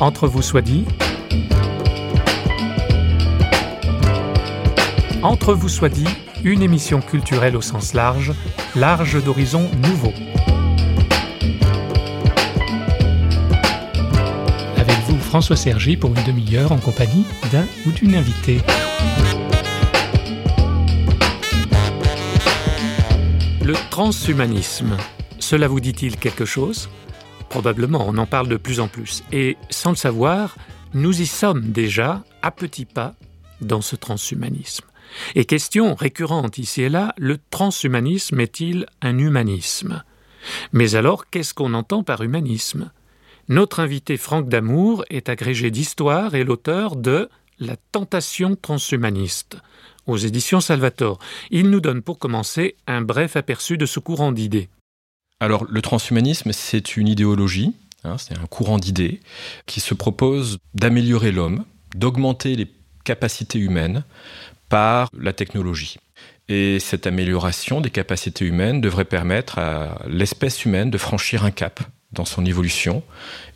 Entre vous soit dit. Entre vous soit dit, une émission culturelle au sens large, large d'horizons nouveaux. Avec vous, François Sergi, pour une demi-heure en compagnie d'un ou d'une invitée. Le transhumanisme, cela vous dit-il quelque chose? Probablement, on en parle de plus en plus. Et sans le savoir, nous y sommes déjà, à petits pas, dans ce transhumanisme. Et question récurrente ici et là, le transhumanisme est-il un humanisme? Mais alors, qu'est-ce qu'on entend par humanisme? Notre invité Franck Damour est agrégé d'histoire et l'auteur de La tentation transhumaniste aux éditions Salvatore. Il nous donne pour commencer un bref aperçu de ce courant d'idées. Alors, le transhumanisme, c'est une idéologie, hein, c'est un courant d'idées qui se propose d'améliorer l'homme, d'augmenter les capacités humaines par la technologie. Et cette amélioration des capacités humaines devrait permettre à l'espèce humaine de franchir un cap dans son évolution,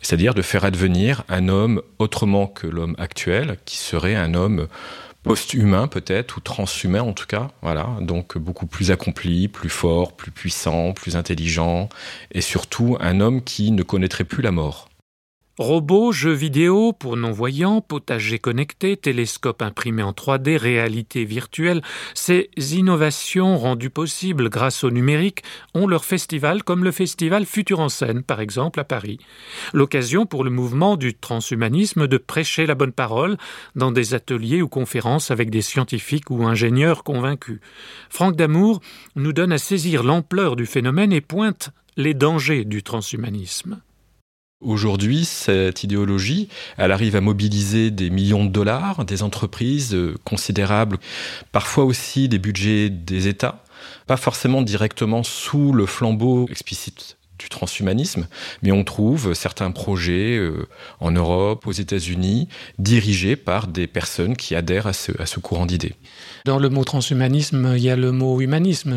c'est-à-dire de faire advenir un homme autrement que l'homme actuel, qui serait un homme post-humain peut-être, ou transhumain en tout cas, voilà, donc beaucoup plus accompli, plus fort, plus puissant, plus intelligent, et surtout un homme qui ne connaîtrait plus la mort. Robots, jeux vidéo pour non-voyants, potager connecté, télescope imprimé en 3D, réalité virtuelle, ces innovations rendues possibles grâce au numérique ont leur festival comme le festival Futur en scène, par exemple, à Paris. L'occasion pour le mouvement du transhumanisme de prêcher la bonne parole dans des ateliers ou conférences avec des scientifiques ou ingénieurs convaincus. Franck Damour nous donne à saisir l'ampleur du phénomène et pointe les dangers du transhumanisme. Aujourd'hui, cette idéologie, elle arrive à mobiliser des millions de dollars, des entreprises euh, considérables, parfois aussi des budgets des États, pas forcément directement sous le flambeau explicite du transhumanisme, mais on trouve certains projets euh, en Europe, aux États-Unis, dirigés par des personnes qui adhèrent à ce, à ce courant d'idées. Dans le mot transhumanisme, il y a le mot humanisme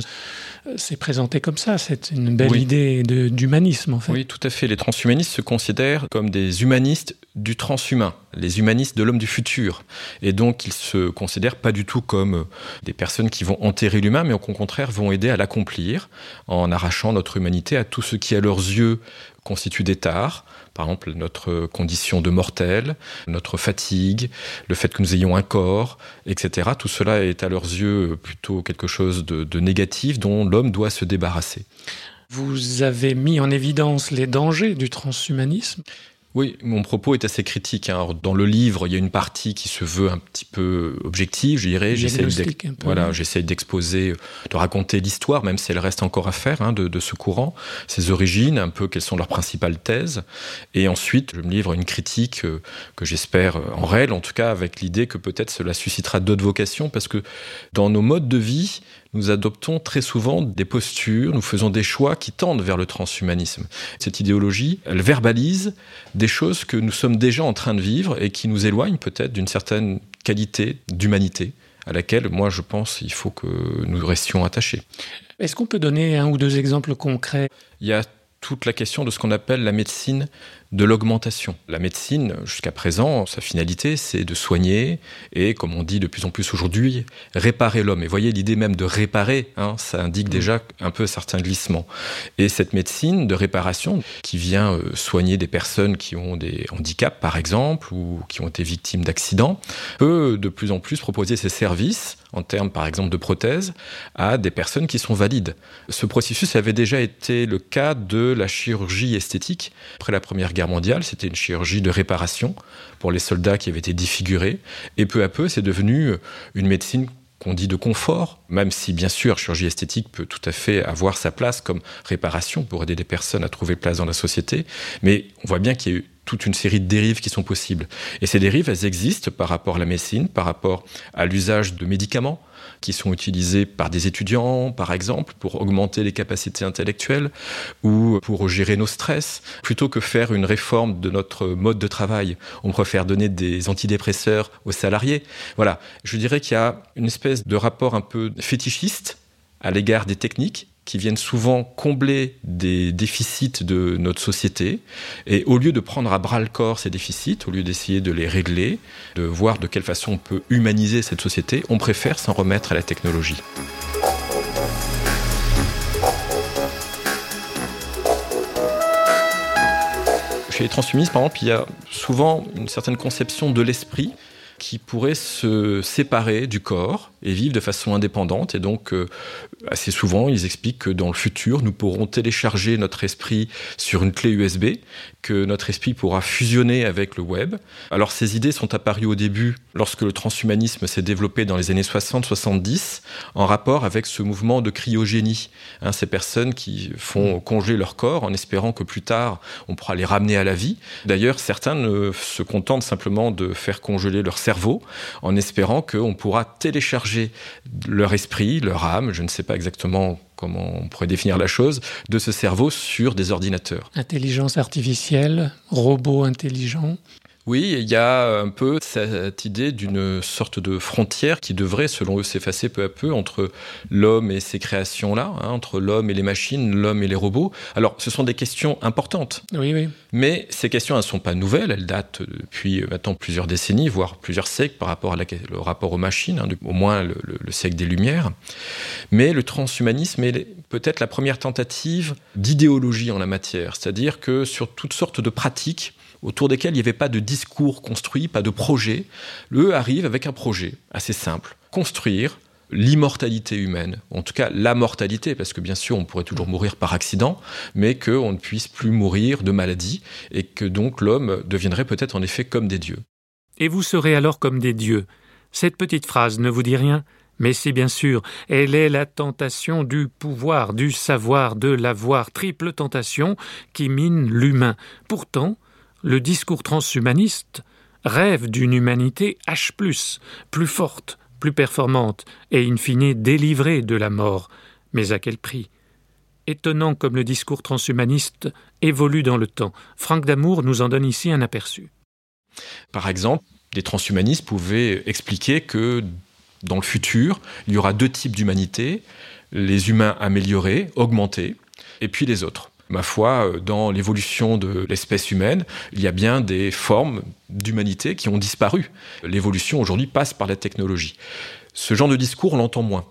c'est présenté comme ça. C'est une belle idée d'humanisme, en fait. Oui, tout à fait. Les transhumanistes se considèrent comme des humanistes du transhumain, les humanistes de l'homme du futur. Et donc, ils se considèrent pas du tout comme des personnes qui vont enterrer l'humain, mais au contraire vont aider à l'accomplir en arrachant notre humanité à tout ce qui, à leurs yeux, constitue des tares, par exemple notre condition de mortel, notre fatigue, le fait que nous ayons un corps, etc. Tout cela est à leurs yeux plutôt quelque chose de, de négatif dont l'homme doit se débarrasser. Vous avez mis en évidence les dangers du transhumanisme oui, mon propos est assez critique. Hein. Dans le livre, il y a une partie qui se veut un petit peu objective, je dirais. J'essaie d'exposer, de raconter l'histoire, même si elle reste encore à faire, hein, de, ce courant, ses origines, un peu quelles sont leurs principales thèses. Et ensuite, je me livre une critique euh, que j'espère euh, en réel, en tout cas avec l'idée que peut-être cela suscitera d'autres vocations, parce que dans nos modes de vie, nous adoptons très souvent des postures, nous faisons des choix qui tendent vers le transhumanisme. Cette idéologie, elle verbalise des choses que nous sommes déjà en train de vivre et qui nous éloignent peut-être d'une certaine qualité d'humanité à laquelle, moi, je pense, il faut que nous restions attachés. Est-ce qu'on peut donner un ou deux exemples concrets? Il y a toute la question de ce qu'on appelle la médecine de l'augmentation. La médecine, jusqu'à présent, sa finalité, c'est de soigner et, comme on dit de plus en plus aujourd'hui, réparer l'homme. Et voyez, l'idée même de réparer, hein, ça indique déjà un peu certains glissements. Et cette médecine de réparation, qui vient euh, soigner des personnes qui ont des handicaps, par exemple, ou qui ont été victimes d'accidents, peut de plus en plus proposer ses services, en termes, par exemple, de prothèses, à des personnes qui sont valides. Ce processus avait déjà été le cas de la chirurgie esthétique après la Première Guerre mondiale, c'était une chirurgie de réparation pour les soldats qui avaient été défigurés. Et peu à peu, c'est devenu une médecine qu'on dit de confort, même si bien sûr chirurgie esthétique peut tout à fait avoir sa place comme réparation pour aider des personnes à trouver place dans la société, mais on voit bien qu'il y a eu toute une série de dérives qui sont possibles. Et ces dérives, elles existent par rapport à la médecine, par rapport à l'usage de médicaments, qui sont utilisés par des étudiants, par exemple, pour augmenter les capacités intellectuelles ou pour gérer nos stress. Plutôt que faire une réforme de notre mode de travail, on préfère donner des antidépresseurs aux salariés. Voilà, je dirais qu'il y a une espèce de rapport un peu fétichiste à l'égard des techniques qui viennent souvent combler des déficits de notre société. Et au lieu de prendre à bras le corps ces déficits, au lieu d'essayer de les régler, de voir de quelle façon on peut humaniser cette société, on préfère s'en remettre à la technologie. Chez les transhumanistes, par exemple, il y a souvent une certaine conception de l'esprit qui pourrait se séparer du corps et vivre de façon indépendante. Et donc, euh, assez souvent, ils expliquent que dans le futur, nous pourrons télécharger notre esprit sur une clé USB, que notre esprit pourra fusionner avec le web. Alors, ces idées sont apparues au début, lorsque le transhumanisme s'est développé dans les années 60-70, en rapport avec ce mouvement de cryogénie. Hein, ces personnes qui font congeler leur corps en espérant que plus tard, on pourra les ramener à la vie. D'ailleurs, certains ne se contentent simplement de faire congeler leur cerveau, en espérant qu'on pourra télécharger leur esprit, leur âme, je ne sais pas exactement comment on pourrait définir la chose, de ce cerveau sur des ordinateurs. Intelligence artificielle, robots intelligents oui, il y a un peu cette idée d'une sorte de frontière qui devrait, selon eux, s'effacer peu à peu entre l'homme et ces créations-là, hein, entre l'homme et les machines, l'homme et les robots. Alors, ce sont des questions importantes. Oui, oui. Mais ces questions, elles ne sont pas nouvelles. Elles datent depuis maintenant plusieurs décennies, voire plusieurs siècles par rapport le rapport aux machines, hein, au moins le, le siècle des Lumières. Mais le transhumanisme est peut-être la première tentative d'idéologie en la matière. C'est-à-dire que sur toutes sortes de pratiques, autour desquels il n'y avait pas de discours construit, pas de projet. Eux arrivent avec un projet assez simple. Construire l'immortalité humaine, en tout cas la mortalité, parce que bien sûr on pourrait toujours mourir par accident, mais qu'on ne puisse plus mourir de maladie, et que donc l'homme deviendrait peut-être en effet comme des dieux. Et vous serez alors comme des dieux. Cette petite phrase ne vous dit rien mais si bien sûr, elle est la tentation du pouvoir, du savoir, de l'avoir, triple tentation qui mine l'humain. Pourtant, le discours transhumaniste rêve d'une humanité H, plus forte, plus performante, et in fine délivrée de la mort. Mais à quel prix? Étonnant comme le discours transhumaniste évolue dans le temps, Franck Damour nous en donne ici un aperçu. Par exemple, des transhumanistes pouvaient expliquer que dans le futur, il y aura deux types d'humanité, les humains améliorés, augmentés, et puis les autres ma foi, euh, dans l'évolution de l'espèce humaine, il y a bien des formes d'humanité qui ont disparu. L'évolution aujourd'hui passe par la technologie. Ce genre de discours, on l'entend moins.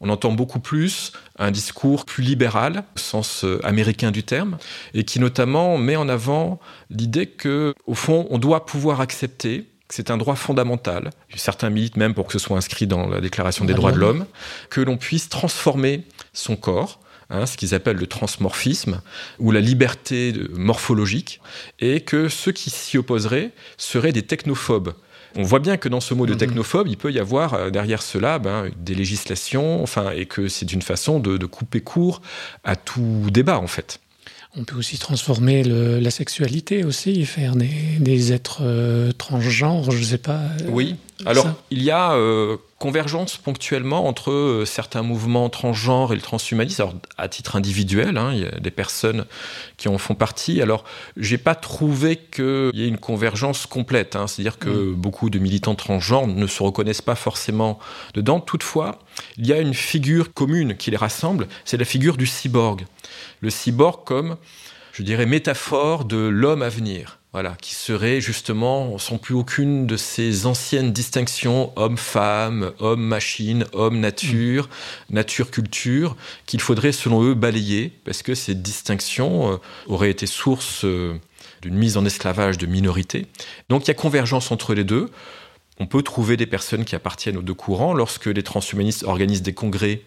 On entend beaucoup plus un discours plus libéral, au sens euh, américain du terme, et qui notamment met en avant l'idée que, au fond, on doit pouvoir accepter que c'est un droit fondamental. Certains militent même pour que ce soit inscrit dans la Déclaration des droits de l'homme, que l'on puisse transformer son corps Hein, ce qu'ils appellent le transmorphisme, ou la liberté morphologique, et que ceux qui s'y opposeraient seraient des technophobes. On voit bien que dans ce mot de mhm. technophobe, il peut y avoir euh, derrière cela ben, des législations, enfin, et que c'est une façon de, couper court à tout débat, en fait. On peut aussi transformer la sexualité aussi, faire des, êtres euh, transgenres, je ne sais pas. Euh, oui. Alors, il y a convergence ponctuellement entre euh, certains mouvements transgenres et le transhumanisme, alors à titre individuel, hein, il y a des personnes qui en font partie. Alors, j'ai pas trouvé qu'il y ait une convergence complète, hein. c'est-à-dire que beaucoup de militants transgenres ne se reconnaissent pas forcément dedans. Toutefois, il y a une figure commune qui les rassemble, c'est la figure du cyborg. Le cyborg comme, je dirais, métaphore de l'homme à venir voilà, qui serait justement sans plus aucune de ces anciennes distinctions homme-femme, homme-machine, homme-nature, nature-culture, qu'il faudrait selon eux balayer, parce que ces distinctions euh, auraient été source euh, d'une mise en esclavage de minorités. Donc il y a convergence entre les deux. On peut trouver des personnes qui appartiennent aux deux courants. Lorsque les transhumanistes organisent des congrès,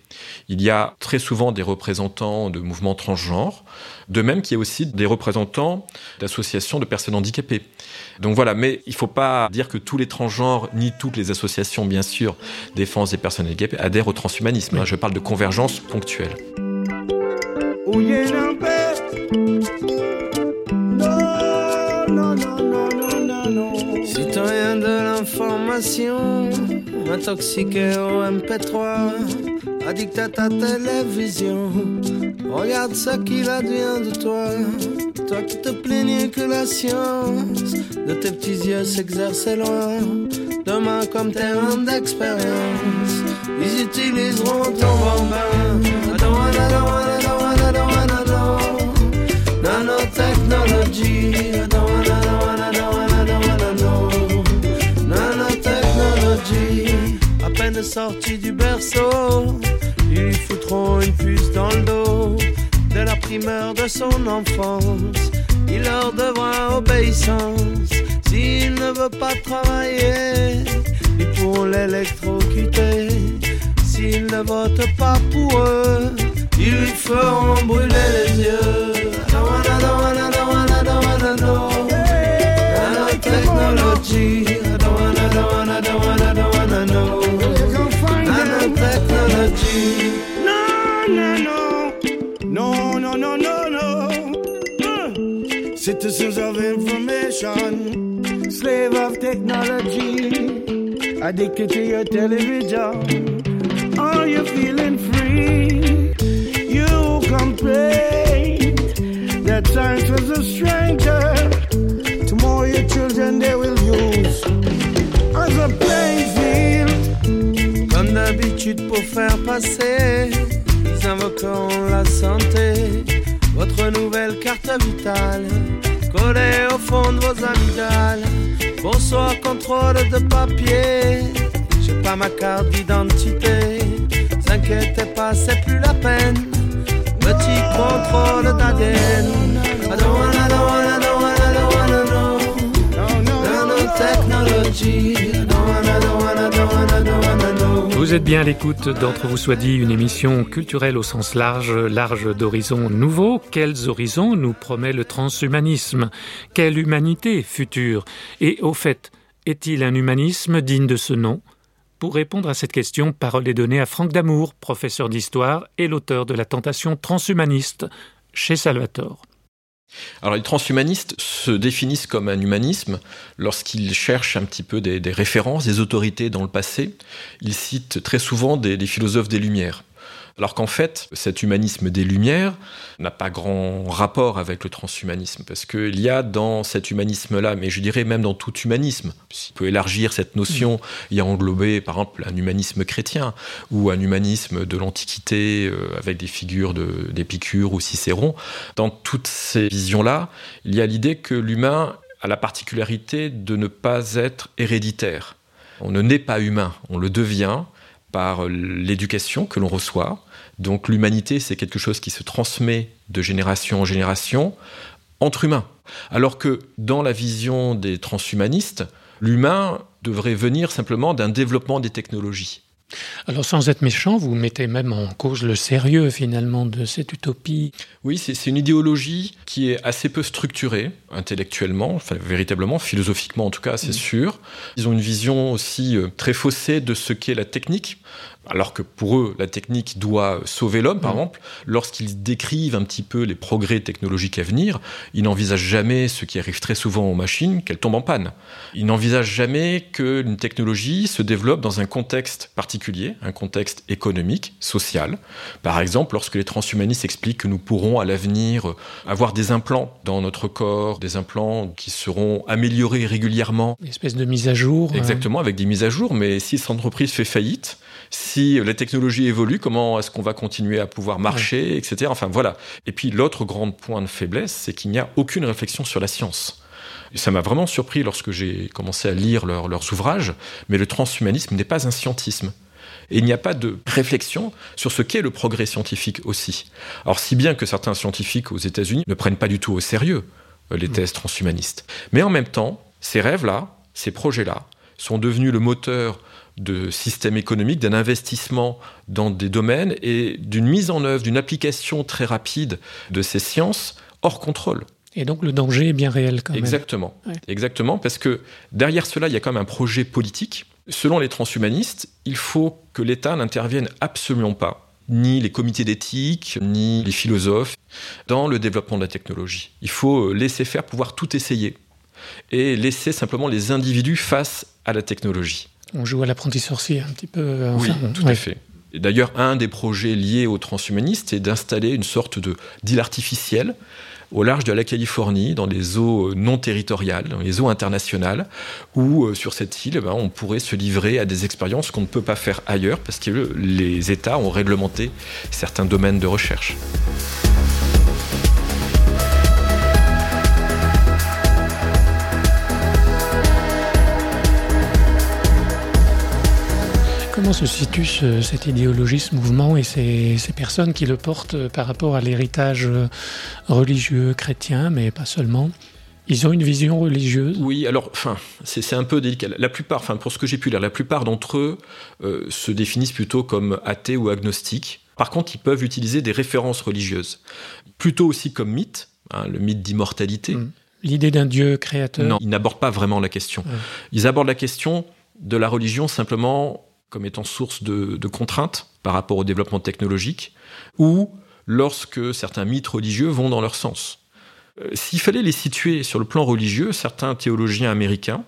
il y a très souvent des représentants de mouvements transgenres, de même qu'il y a aussi des représentants d'associations de personnes handicapées. Donc voilà, mais il ne faut pas dire que tous les transgenres, ni toutes les associations, bien sûr, défense des personnes handicapées, adhèrent au transhumanisme. Je parle de convergence ponctuelle. Intoxiqué au MP3, addict à ta télévision. Regarde ce qu'il advient de toi, toi qui te plaignais que la science de tes petits yeux s'exerçait loin. Demain, comme terrain d'expérience, ils utiliseront ton bambin. Sortie du berceau, ils foutront une puce dans le dos. De la primeur de son enfance, il leur devra obéissance. S'il ne veut pas travailler, ils pourront l'électrocuter. S'il ne vote pas pour eux, ils lui feront brûler les yeux. Nanotechnology. Slave of technology, addicted to your television. Are you feeling free? You complain that science was a stranger. Tomorrow your children they will use as a playing. Comme d'habitude pour faire passer, ils invoqueront la santé. Votre nouvelle carte vitale, collée au fond de vos amygdales. Bonsoir, contrôle de papier. J'ai pas ma carte d'identité. T'inquiètez pas, c'est plus la peine. Petit contrôle d'ADN. I don't don't Vous êtes bien à l'écoute d'Entre vous soit dit, une émission culturelle au sens large, large d'horizons nouveaux. Quels horizons nous promet le transhumanisme? Quelle humanité future? Et au fait, est-il un humanisme digne de ce nom? Pour répondre à cette question, parole est donnée à Franck Damour, professeur d'histoire et l'auteur de La tentation transhumaniste chez Salvatore. Alors les transhumanistes se définissent comme un humanisme lorsqu'ils cherchent un petit peu des, références, des autorités dans le passé. Ils citent très souvent des philosophes des Lumières. Alors qu'en fait, cet humanisme des Lumières n'a pas grand rapport avec le transhumanisme, parce qu'il y a dans cet humanisme-là, mais je dirais même dans tout humanisme, s'il peut élargir cette notion, a englobé par exemple un humanisme chrétien, ou un humanisme de l'Antiquité, euh, avec des figures d'Épicure ou Cicéron. Dans toutes ces visions-là, il y a l'idée que l'humain a la particularité de ne pas être héréditaire. On ne naît pas humain, on le devient par l'éducation que l'on reçoit. Donc l'humanité, c'est quelque chose qui se transmet de génération en génération entre humains. Alors que dans la vision des transhumanistes, l'humain devrait venir simplement d'un développement des technologies. Alors sans être méchant, vous mettez même en cause le sérieux finalement de cette utopie. Oui, c'est une idéologie qui est assez peu structurée intellectuellement, enfin véritablement, philosophiquement en tout cas, c'est sûr. Ils ont une vision aussi euh, très faussée de ce qu'est la technique. Alors que pour eux, la technique doit sauver l'homme, par Mm. exemple, lorsqu'ils décrivent un petit peu les progrès technologiques à venir, ils n'envisagent jamais ce qui arrive très souvent aux machines, qu'elles tombent en panne. Ils n'envisagent jamais qu'une technologie se développe dans un contexte particulier, un contexte économique, social. Par exemple, lorsque les transhumanistes expliquent que nous pourrons à l'avenir avoir des implants dans notre corps, des implants qui seront améliorés régulièrement, Une espèce de mise à jour. euh, Exactement, avec des mises à jour, mais si cette entreprise fait faillite, si la technologie évolue, comment est-ce qu'on va continuer à pouvoir marcher, etc. Enfin voilà. Et puis l'autre grand point de faiblesse, c'est qu'il n'y a aucune réflexion sur la science. Et ça m'a vraiment surpris lorsque j'ai commencé à lire leurs- leurs ouvrages, mais le transhumanisme n'est pas un scientisme. Et il n'y a pas de réflexion sur ce qu'est le progrès scientifique aussi. Alors si bien que certains scientifiques aux États-Unis ne prennent pas du tout au sérieux euh, les thèses transhumanistes. Mais en même temps, ces rêves-là, ces projets-là, sont devenus le moteur de systèmes économiques, d'un investissement dans des domaines et d'une mise en œuvre, d'une application très rapide de ces sciences hors contrôle. Et donc le danger est bien réel quand même. Exactement. Ouais. Exactement, parce que derrière cela, il y a quand même un projet politique. Selon les transhumanistes, il faut que l'État n'intervienne absolument pas, ni les comités d'éthique, ni les philosophes, dans le développement de la technologie. Il faut laisser faire, pouvoir tout essayer, et laisser simplement les individus face à la technologie. On joue à l'apprenti sorcier un petit peu. euh, Oui, enfin, tout ouais. à fait. Et D'ailleurs, un des projets liés aux transhumanistes est d'installer une sorte de d'île artificielle au large de la Californie, dans les eaux euh, non territoriales, dans les eaux internationales, où euh, sur cette île, eh ben, on pourrait se livrer à des expériences qu'on ne peut pas faire ailleurs parce que les États ont réglementé certains domaines de recherche. Comment se situe cette idéologie, ce mouvement et ces, personnes qui le portent euh, par rapport à l'héritage euh, religieux chrétien, mais pas seulement? Ils ont une vision religieuse? Oui, alors, enfin, c'est un peu délicat. La plupart, enfin, pour ce que j'ai pu lire, la plupart d'entre eux euh, se définissent plutôt comme athées ou agnostiques. Par contre, ils peuvent utiliser des références religieuses, plutôt aussi comme mythe, hein, le mythe d'immortalité. Hmm. L'idée d'un Dieu créateur? Non, ils n'abordent pas vraiment la question. Ils abordent la question de la religion simplement comme étant source de, contraintes par rapport au développement technologique, ou lorsque certains mythes religieux vont dans leur sens. Euh, s'il fallait les situer sur le plan religieux, certains théologiens américains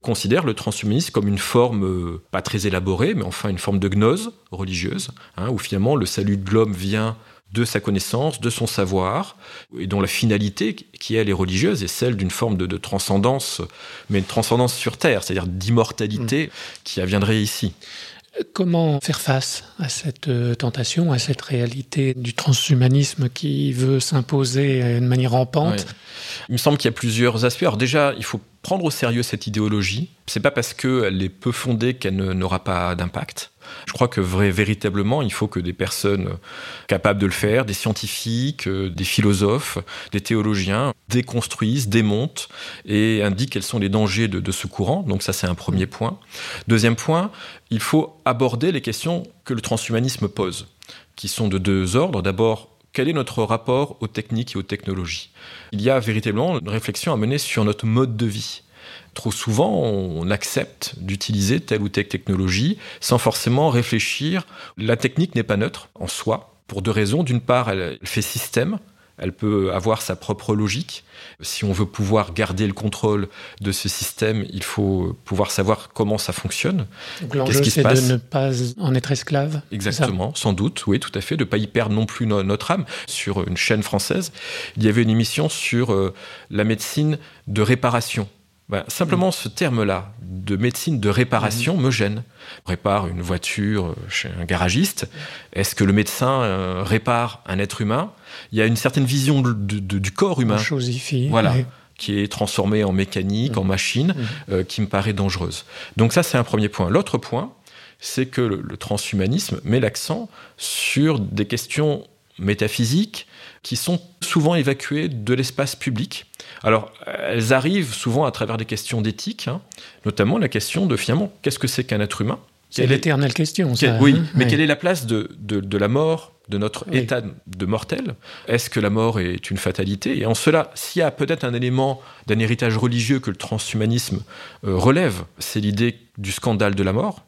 considèrent le transhumanisme comme une forme, euh, pas très élaborée, mais enfin une forme de gnose religieuse, hein, où finalement le salut de l'homme vient de sa connaissance, de son savoir, et dont la finalité, qui elle est religieuse, est celle d'une forme de, transcendance, mais une transcendance sur Terre, c'est-à-dire d'immortalité mm. qui viendrait ici. Comment faire face à cette euh, tentation, à cette réalité du transhumanisme qui veut s'imposer de manière rampante? Il me semble qu'il y a plusieurs aspects. Alors déjà, il faut prendre au sérieux cette idéologie. C'est pas parce qu'elle est peu fondée qu'elle n'aura pas d'impact. Je crois que véritablement, il faut que des personnes capables de le faire, des scientifiques, euh, des philosophes, des théologiens, déconstruisent, démontent et indiquent quels sont les dangers de ce courant. Donc ça, c'est un premier point. Deuxième point, il faut aborder les questions que le transhumanisme pose, qui sont de deux ordres. D'abord, quel est notre rapport aux techniques et aux technologies? Il y a véritablement une réflexion à mener sur notre mode de vie. Trop souvent, on accepte d'utiliser telle ou telle technologie sans forcément réfléchir. La technique n'est pas neutre en soi, pour deux raisons. D'une part, elle fait système, elle peut avoir sa propre logique. Si on veut pouvoir garder le contrôle de ce système, il faut pouvoir savoir comment ça fonctionne. Qu'est-ce qui se passe de ne pas en être esclave Exactement, sans doute, oui, tout à fait, de ne pas y perdre non plus notre âme. Sur une chaîne française, il y avait une émission sur euh, la médecine de réparation. Bah, simplement, ce terme-là, de médecine de réparation, mhm. me gêne. On répare une voiture chez un garagiste. Est-ce que le médecin euh, répare un être humain? Il y a une certaine vision du corps humain. Voilà. Qui est transformé en mécanique, en mhm. machine. Euh, qui me paraît dangereuse. Donc, ça, c'est un premier point. L'autre point, c'est que le transhumanisme met l'accent sur des questions métaphysiques qui sont souvent évacuées de l'espace public. Alors, elles arrivent souvent à travers des questions d'éthique, hein, notamment la question de finalement, qu'est-ce que c'est qu'un être humain? C'est l'éternelle question, ça. oui, hein. mais quelle est la place de, de, la mort, de notre état de mortel? Est-ce que la mort est une fatalité? Et en cela, s'il y a peut-être un élément d'un héritage religieux que le transhumanisme euh, relève, c'est l'idée du scandale de la mort,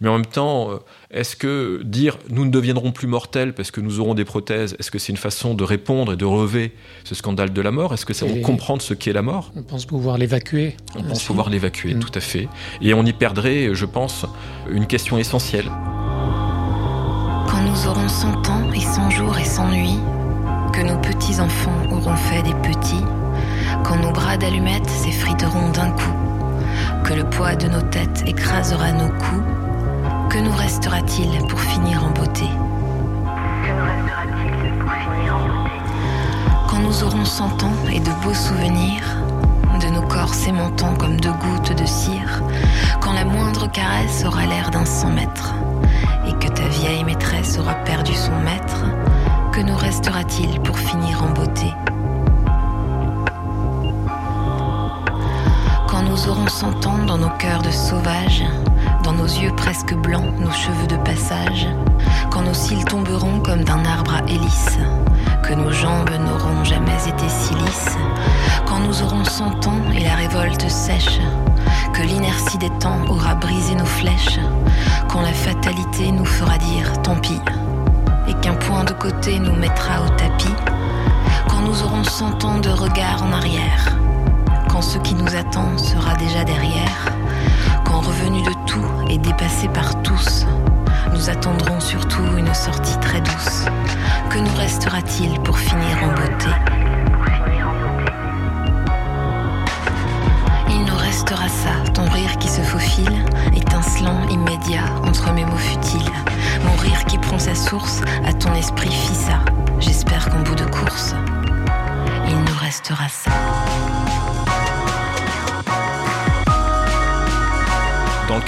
mais en même temps, euh, est-ce que dire nous ne deviendrons plus mortels parce que nous aurons des prothèses, est-ce que c'est une façon de répondre et de relever ce scandale de la mort? Est-ce que c'est pour comprendre ce qu'est la mort? On pense pouvoir l'évacuer. On pense pouvoir l'évacuer, mm. tout à fait. Et on y perdrait, je pense, une question essentielle. Quand nous aurons 100 ans et 100 jours et 100 nuits, que nos petits-enfants auront fait des petits, quand nos bras d'allumettes s'effriteront d'un coup, que le poids de nos têtes écrasera nos coups, que nous restera-t-il pour finir en beauté Que nous restera-t-il pour finir en beauté Quand nous aurons cent ans et de beaux souvenirs, de nos corps s'aimantant comme deux gouttes de cire, quand la moindre caresse aura l'air d'un cent mètres, et que ta vieille maîtresse aura perdu son maître, que nous restera-t-il pour finir en beauté Quand nous aurons cent ans dans nos cœurs de sauvages, dans nos yeux presque blancs, nos cheveux de passage, quand nos cils tomberont comme d'un arbre à hélice, que nos jambes n'auront jamais été si lisses, quand nous aurons cent ans et la révolte sèche, que l'inertie des temps aura brisé nos flèches, quand la fatalité nous fera dire tant pis, et qu'un point de côté nous mettra au tapis, quand nous aurons cent ans de regard en arrière, quand ce qui nous attend sera déjà derrière, quand revenu de tout et dépassé par tous, nous attendrons surtout une sortie très douce. Que nous restera-t-il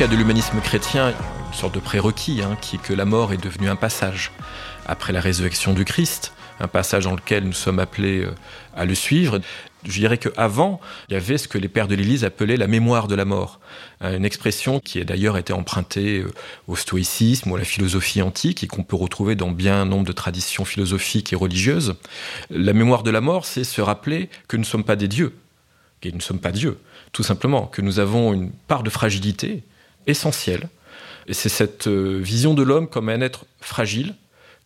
de l'humanisme chrétien, une sorte de prérequis, hein, qui est que la mort est devenue un passage. Après la résurrection du Christ, un passage dans lequel nous sommes appelés euh, à le suivre. Je dirais qu'avant, il y avait ce que les pères de l'Église appelaient la mémoire de la mort. Euh, une expression qui a d'ailleurs été empruntée euh, au stoïcisme ou à la philosophie antique et qu'on peut retrouver dans bien nombre de traditions philosophiques et religieuses. La mémoire de la mort, c'est se rappeler que nous ne sommes pas des dieux, que nous ne sommes pas Dieu, tout simplement, que nous avons une part de fragilité essentielle. Et c'est cette vision de l'homme comme un être fragile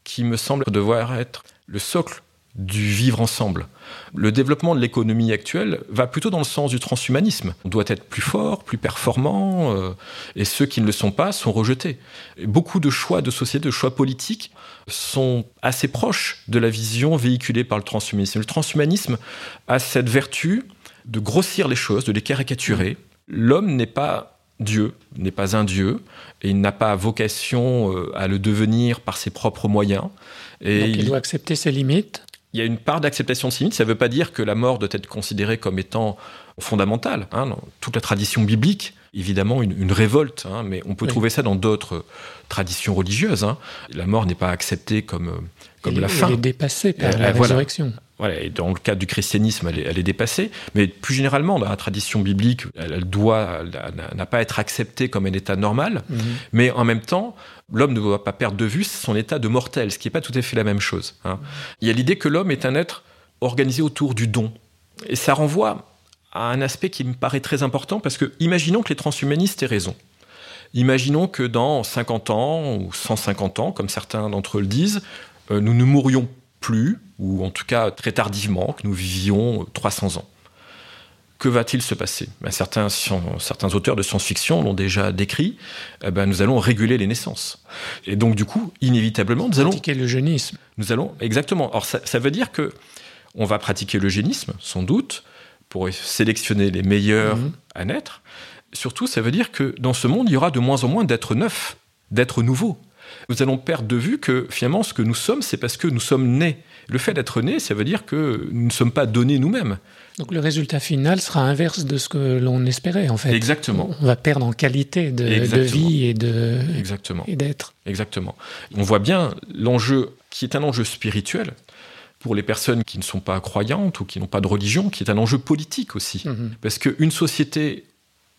qui me semble devoir être le socle du vivre ensemble. Le développement de l'économie actuelle va plutôt dans le sens du transhumanisme. On doit être plus fort, plus performant, euh, et ceux qui ne le sont pas sont rejetés. beaucoup de choix de société, de choix politiques sont assez proches de la vision véhiculée par le transhumanisme. Le transhumanisme a cette vertu de grossir les choses, de les caricaturer. L'homme n'est pas Dieu, n'est pas un Dieu, et il n'a pas vocation euh, à le devenir par ses propres moyens. Et Donc il, doit accepter ses limites il y a une part d'acceptation de ses limites. Ça ne veut pas dire que la mort doit être considérée comme étant fondamentale. Hein, dans toute la tradition biblique, évidemment, une, révolte, hein, mais on peut trouver ça dans d'autres traditions religieuses. Hein. La mort n'est pas acceptée comme, comme la fin. Elle est dépassée par la résurrection. Voilà, et dans le cadre du christianisme, elle est, elle est, dépassée. Mais plus généralement, dans la tradition biblique, elle, doit, n'a pas être acceptée comme un état normal. Mhm. Mais en même temps, l'homme ne doit pas perdre de vue son état de mortel, ce qui n'est pas tout à fait la même chose. Hein. Il y a l'idée que l'homme est un être organisé autour du don. Et ça renvoie à un aspect qui me paraît très important, parce que imaginons que les transhumanistes aient raison. Imaginons que dans 50 ans ou 150 ans, comme certains d'entre eux le disent, euh, nous ne mourrions plus, ou en tout cas très tardivement, que nous vivions 300 ans. Que va-t-il se passer? Ben, certains, certains auteurs de science-fiction l'ont déjà décrit. Eh ben, nous allons réguler les naissances. Et donc, du coup, inévitablement, nous allons. Pratiquer l'eugénisme. Nous allons. Exactement. Alors, ça, ça, veut dire que on va pratiquer l'eugénisme, sans doute, pour sélectionner les meilleurs mhm. à naître. Surtout, ça veut dire que dans ce monde, il y aura de moins en moins d'êtres neufs, d'êtres nouveaux. Nous allons perdre de vue que finalement, ce que nous sommes, c'est parce que nous sommes nés. Le fait d'être né, ça veut dire que nous ne sommes pas donnés nous-mêmes. Donc le résultat final sera inverse de ce que l'on espérait en fait. Exactement. On va perdre en qualité de, vie et de Exactement. et d'être. Exactement. On voit bien l'enjeu qui est un enjeu spirituel pour les personnes qui ne sont pas croyantes ou qui n'ont pas de religion, qui est un enjeu politique aussi. Mhm. Parce qu'une société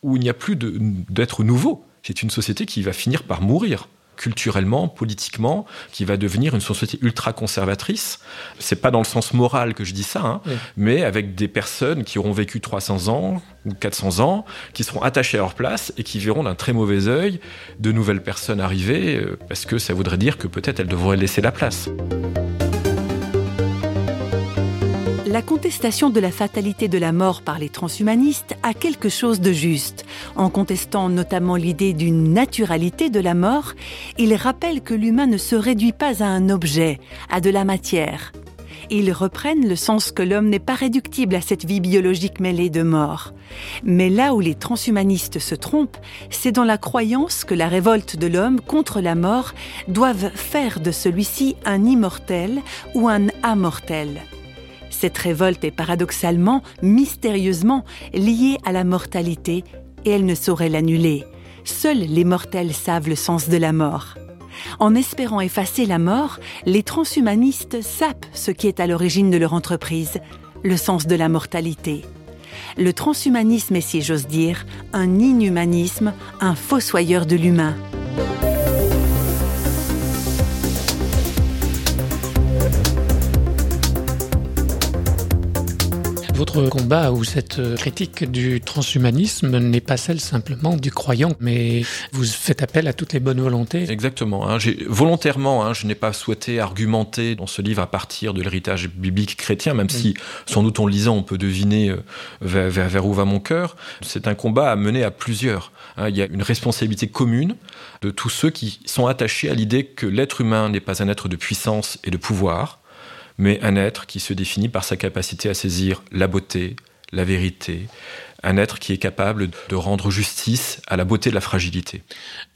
où il n'y a plus d'êtres nouveaux, c'est une société qui va finir par mourir culturellement, politiquement, qui va devenir une société ultra conservatrice. C'est pas dans le sens moral que je dis ça, hein, mais avec des personnes qui auront vécu 300 ans ou 400 ans, qui seront attachées à leur place et qui verront d'un très mauvais œil de nouvelles personnes arriver, euh, parce que ça voudrait dire que peut-être elles devraient laisser la place. La contestation de la fatalité de la mort par les transhumanistes a quelque chose de juste. En contestant notamment l'idée d'une naturalité de la mort, ils rappellent que l'humain ne se réduit pas à un objet, à de la matière. Ils reprennent le sens que l'homme n'est pas réductible à cette vie biologique mêlée de mort. Mais là où les transhumanistes se trompent, c'est dans la croyance que la révolte de l'homme contre la mort doive faire de celui-ci un immortel ou un amortel. Cette révolte est paradoxalement, mystérieusement, liée à la mortalité et elle ne saurait l'annuler. Seuls les mortels savent le sens de la mort. En espérant effacer la mort, les transhumanistes sapent ce qui est à l'origine de leur entreprise, le sens de la mortalité. Le transhumanisme est, si j'ose dire, un inhumanisme, un fossoyeur de l'humain. Votre combat ou cette critique du transhumanisme n'est pas celle simplement du croyant, mais vous faites appel à toutes les bonnes volontés. Exactement. Hein. volontairement, hein, je n'ai pas souhaité argumenter dans ce livre à partir de l'héritage biblique chrétien, même si sans doute en le lisant on peut deviner euh, vers, où va mon cœur. C'est un combat à mener à plusieurs. Hein. Il y a une responsabilité commune de tous ceux qui sont attachés à l'idée que l'être humain n'est pas un être de puissance et de pouvoir, mais un être qui se définit par sa capacité à saisir la beauté, la vérité, un être qui est capable de rendre justice à la beauté de la fragilité.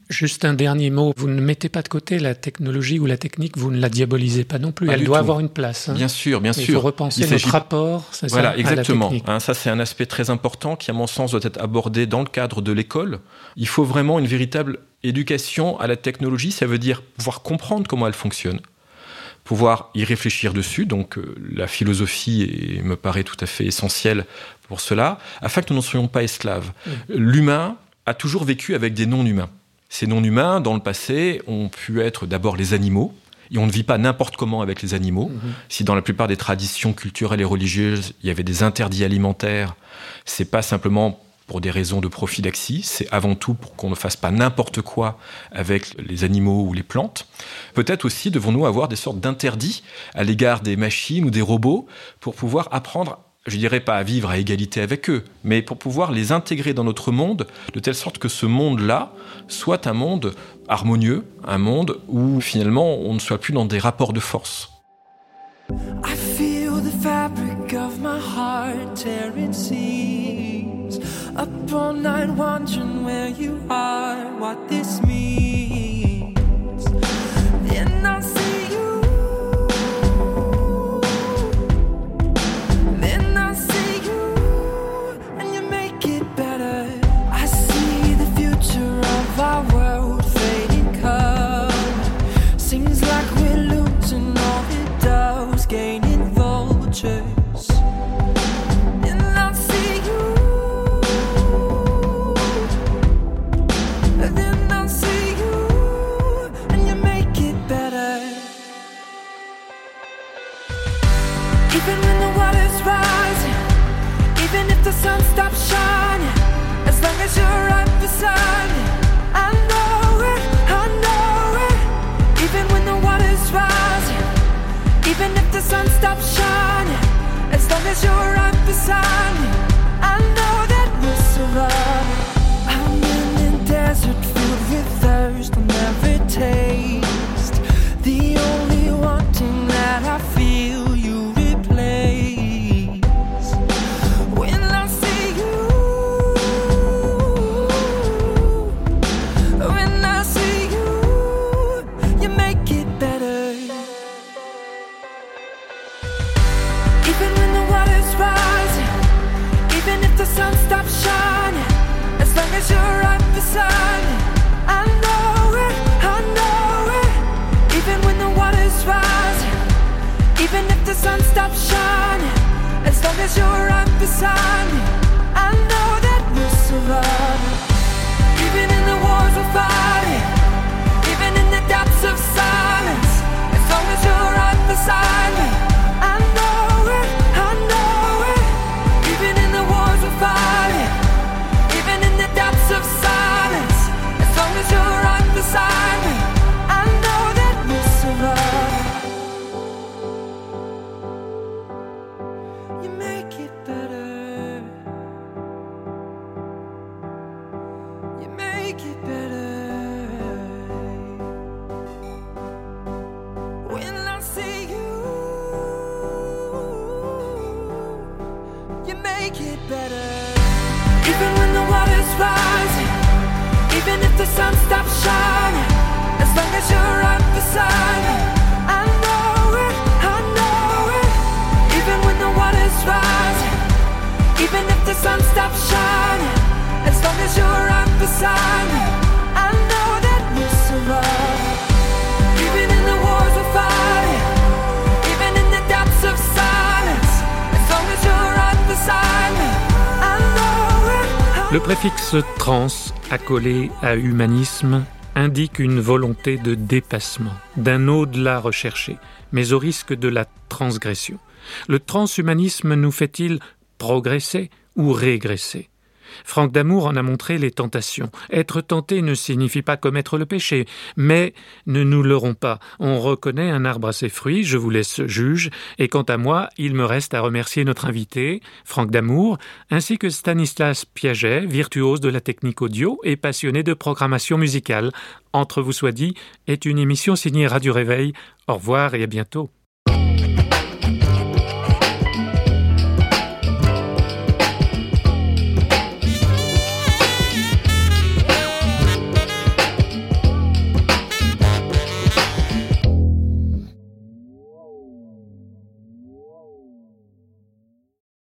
Juste un dernier mot. Vous ne mettez pas de côté la technologie ou la technique, vous ne la diabolisez pas non plus. Elle doit avoir une place. Hein. Bien sûr, bien sûr. Il faut repenser notre rapport. voilà, exactement. Hein, ça, c'est un aspect très important qui, à mon sens, doit être abordé dans le cadre de l'école. Il faut vraiment une véritable éducation à la technologie. Ça veut dire pouvoir comprendre comment elle fonctionne, pouvoir y réfléchir dessus. Donc, euh, la philosophie me paraît tout à fait essentielle pour cela, afin que nous n'en soyons pas esclaves. L'humain a toujours vécu avec des non-humains. Ces non-humains, dans le passé, ont pu être d'abord les animaux, et on ne vit pas n'importe comment avec les animaux. Mhm. Si dans la plupart des traditions culturelles et religieuses, il y avait des interdits alimentaires, c'est pas simplement pour des raisons de prophylaxie, c'est avant tout pour qu'on ne fasse pas n'importe quoi avec les animaux ou les plantes. Peut-être aussi devons-nous avoir des sortes d'interdits à l'égard des machines ou des robots pour pouvoir apprendre je dirais pas à vivre à égalité avec eux, mais pour pouvoir les intégrer dans notre monde, de telle sorte que ce monde-là soit un monde harmonieux, un monde où finalement on ne soit plus dans des rapports de force. Up all night wondering where you are, what this means trans accolé à humanisme indique une volonté de dépassement, d'un au-delà recherché, mais au risque de la transgression. Le transhumanisme nous fait-il progresser ou régresser? Franck Damour en a montré les tentations. Être tenté ne signifie pas commettre le péché, mais ne nous leurrons pas. On reconnaît un arbre à ses fruits, je vous laisse juge, et quant à moi, il me reste à remercier notre invité, Franck Damour, ainsi que Stanislas Piaget, virtuose de la technique audio et passionné de programmation musicale. Entre vous soit dit est une émission signée Radio Réveil. Au revoir et à bientôt.